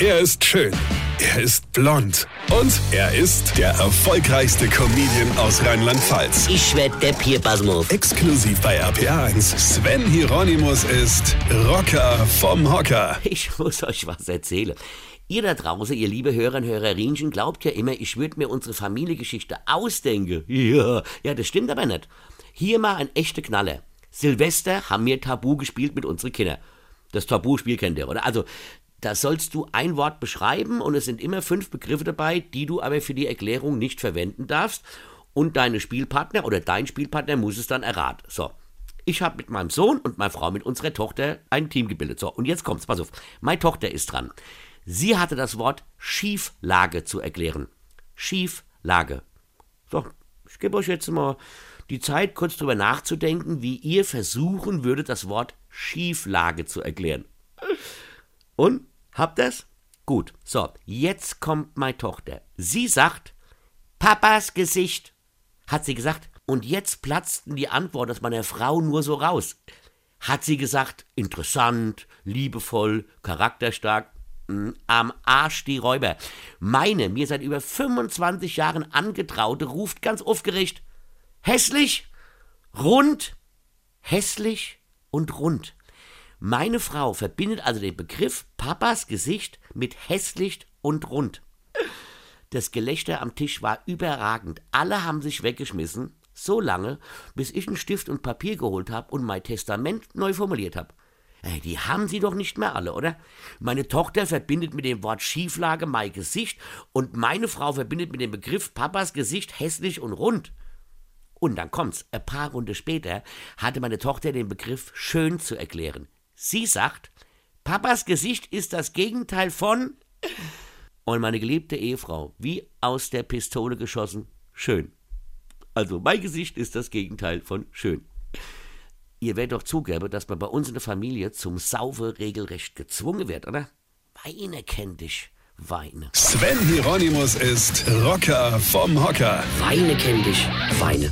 Er ist schön. Er ist blond. Und er ist der erfolgreichste Comedian aus Rheinland-Pfalz. Ich werd der Pierpasmus. Exklusiv bei RPA1. Sven Hieronymus ist Rocker vom Hocker. Ich muss euch was erzählen. Ihr da draußen, ihr liebe Hörer und Hörerinchen, glaubt ja immer, ich würde mir unsere Familiengeschichte ausdenken. Ja, ja, das stimmt aber nicht. Hier mal ein echter Knaller. Silvester haben wir Tabu gespielt mit unseren Kindern. Das Tabu-Spiel kennt ihr, oder? Also, da sollst du ein Wort beschreiben und es sind immer fünf Begriffe dabei, die du aber für die Erklärung nicht verwenden darfst. Und deine Spielpartner oder dein Spielpartner muss es dann erraten. So. Ich habe mit meinem Sohn und meiner Frau mit unserer Tochter ein Team gebildet. So, und jetzt kommt's, pass auf. Meine Tochter ist dran. Sie hatte das Wort Schieflage zu erklären. Schieflage. So, ich gebe euch jetzt mal die Zeit, kurz drüber nachzudenken, wie ihr versuchen würdet, das Wort Schieflage zu erklären. Und? Habt ihr's? Gut. So, jetzt kommt meine Tochter. Sie sagt, Papas Gesicht. Hat sie gesagt. Und jetzt platzten die Antworten aus meiner Frau nur so raus. Hat sie gesagt, interessant, liebevoll, charakterstark, mh, am Arsch die Räuber. Meine, mir seit über 25 Jahren angetraute, ruft ganz aufgeregt, hässlich, rund, hässlich und rund. Meine Frau verbindet also den Begriff Papas Gesicht mit hässlich und rund. Das Gelächter am Tisch war überragend. Alle haben sich weggeschmissen, so lange, bis ich einen Stift und Papier geholt habe und mein Testament neu formuliert habe. Die haben sie doch nicht mehr alle, oder? Meine Tochter verbindet mit dem Wort Schieflage mein Gesicht und meine Frau verbindet mit dem Begriff Papas Gesicht hässlich und rund. Und dann kommt's, ein paar Runde später hatte meine Tochter den Begriff schön zu erklären. Sie sagt, Papas Gesicht ist das Gegenteil von. Und meine geliebte Ehefrau, wie aus der Pistole geschossen, schön. Also mein Gesicht ist das Gegenteil von schön. Ihr werdet doch zugeben, dass man bei uns in der Familie zum Saufe regelrecht gezwungen wird, oder? Weine kennt dich, Weine. Sven Hieronymus ist Rocker vom Hocker. Weine kennt dich, Weine.